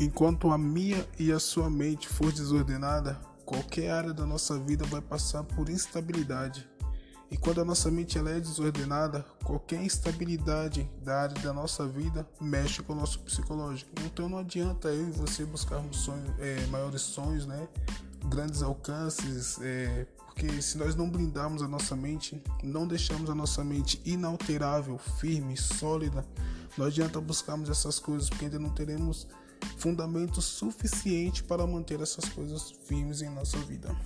Enquanto a minha e a sua mente for desordenada, qualquer área da nossa vida vai passar por instabilidade. E quando a nossa mente ela é desordenada, qualquer instabilidade da área da nossa vida mexe com o nosso psicológico. Então não adianta eu e você buscarmos sonhos, é, maiores sonhos, né? grandes alcances, é, porque se nós não blindarmos a nossa mente, não deixarmos a nossa mente inalterável, firme, sólida, não adianta buscarmos essas coisas, porque ainda não teremos fundamento suficiente para manter essas coisas firmes em nossa vida.